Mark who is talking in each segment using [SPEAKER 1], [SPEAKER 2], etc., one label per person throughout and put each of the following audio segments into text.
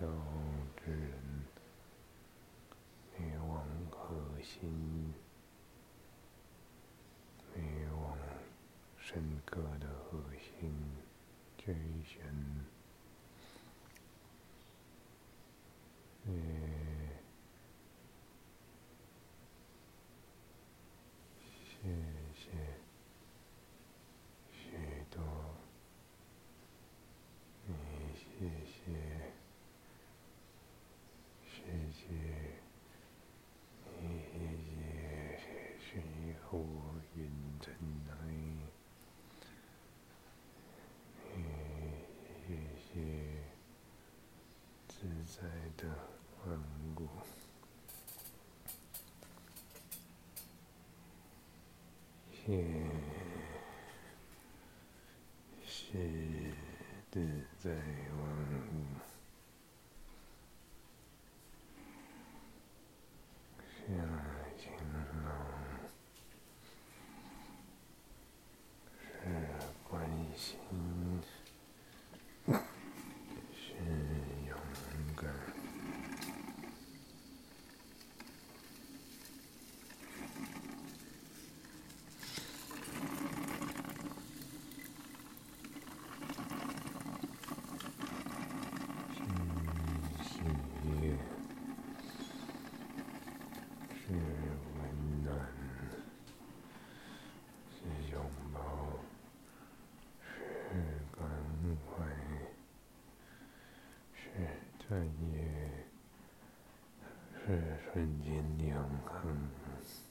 [SPEAKER 1] Don't. 天使的在我是瞬间永恒。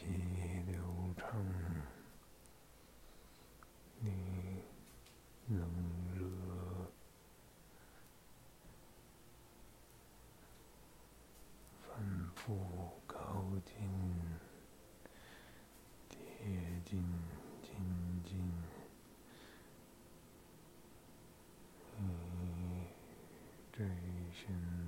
[SPEAKER 1] 气流畅你冷热反复靠近贴近轻近你这一生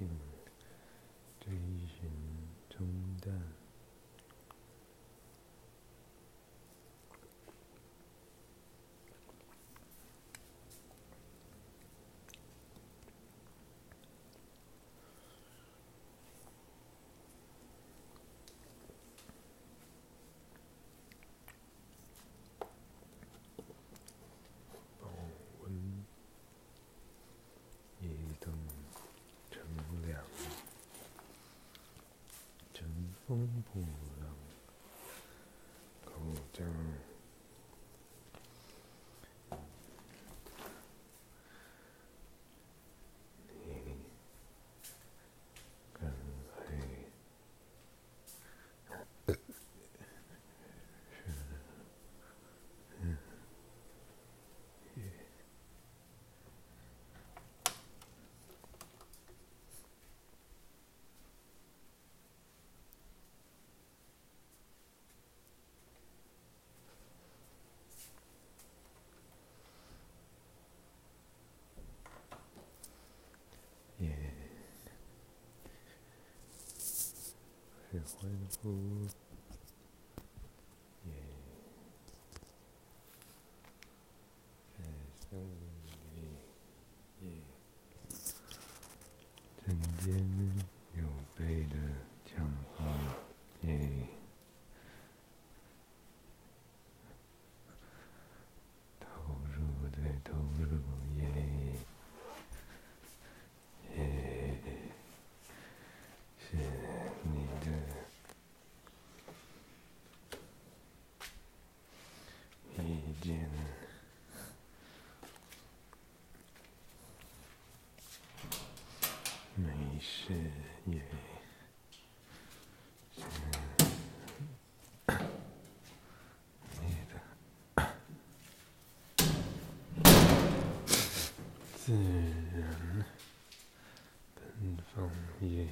[SPEAKER 1] 靠 성 보랑 가장 欢呼，耶！在森林里，人间有悲的讲话，耶！投入的投入，耶！耶！是你的。见，没事也，是你的自然奔放也，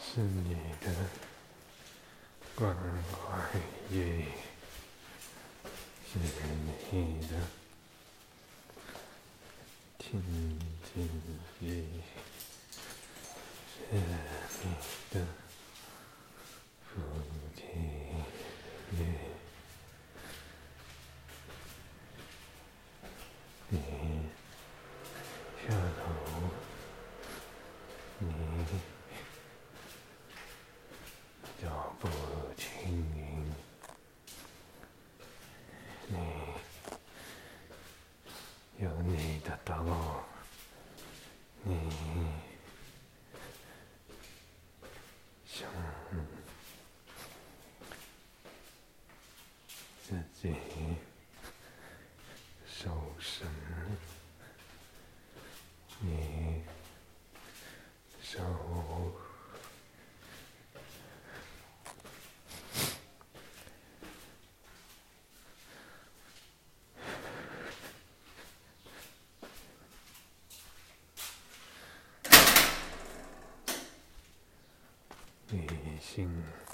[SPEAKER 1] 是你的。关怀也是你的，亲近也是你的，父亲也，你下头，你脚步。有你的道，你心，你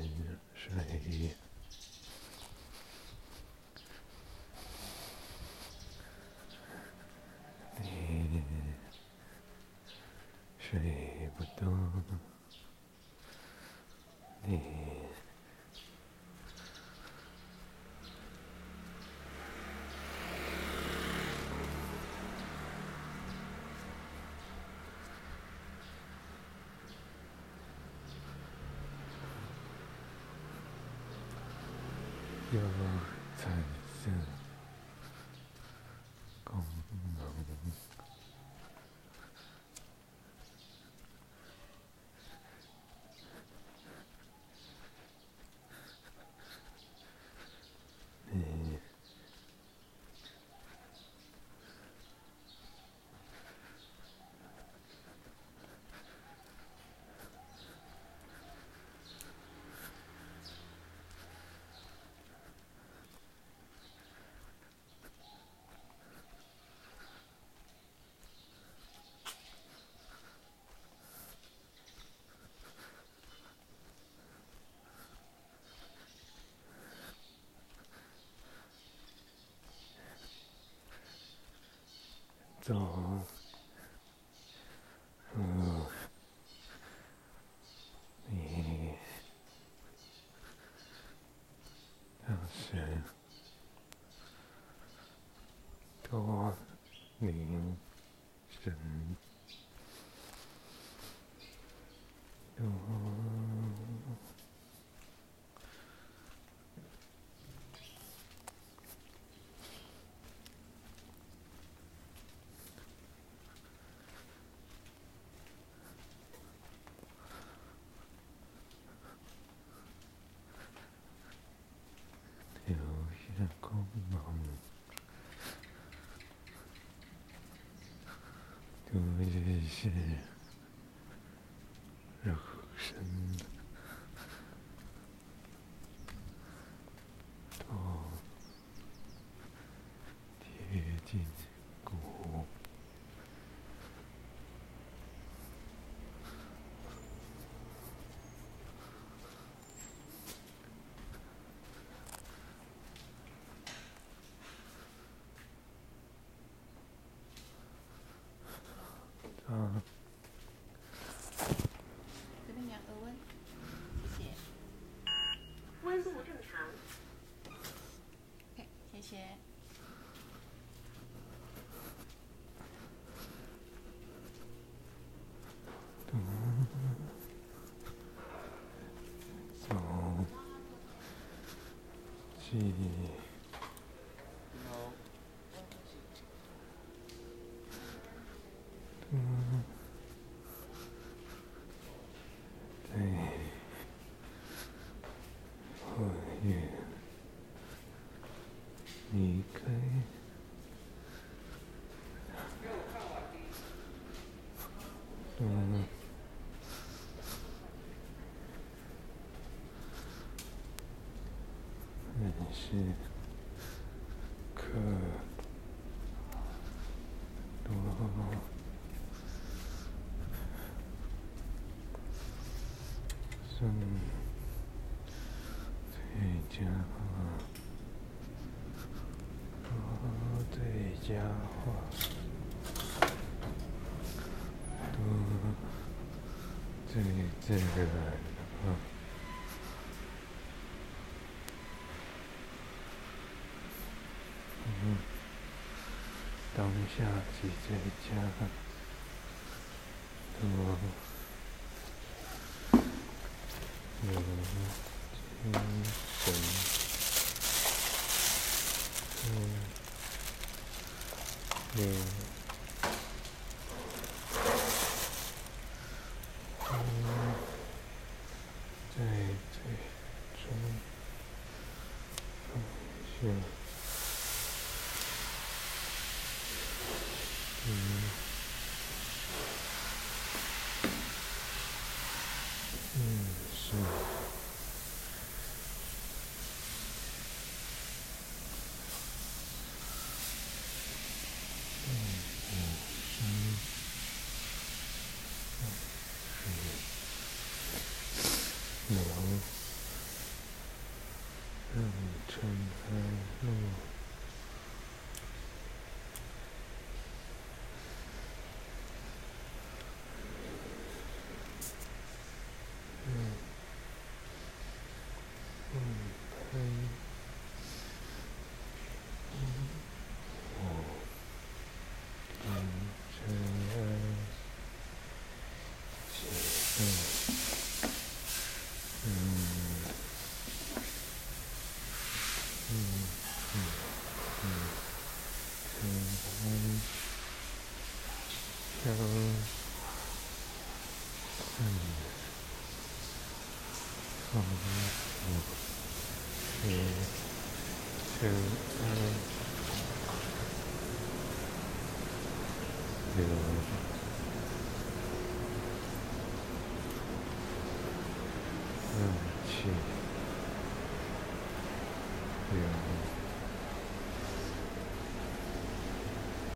[SPEAKER 1] And. your time soon. 走，嗯，你当时多凝神，多。留下光芒，多是肉身，气，嗯，认识可多生最佳化，多最佳化，多最自然化。嗯，下即最佳，多。有精神，嗯，有